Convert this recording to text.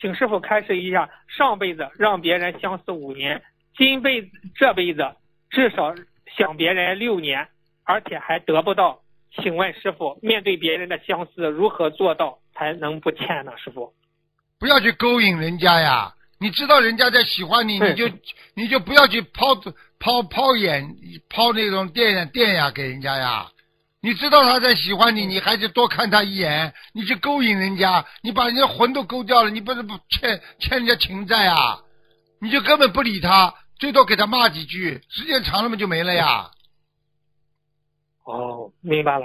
请师傅开示一下，上辈子让别人相思五年，今辈子这辈子至少想别人六年，而且还得不到。请问师傅，面对别人的相思，如何做到才能不欠呢？师傅，不要去勾引人家呀！你知道人家在喜欢你，你就你就不要去抛抛抛眼抛那种电电呀给人家呀。你知道他在喜欢你，你还是多看他一眼。你去勾引人家，你把人家魂都勾掉了，你不是不欠欠人家情债啊？你就根本不理他，最多给他骂几句，时间长了嘛就没了呀。哦，明白了，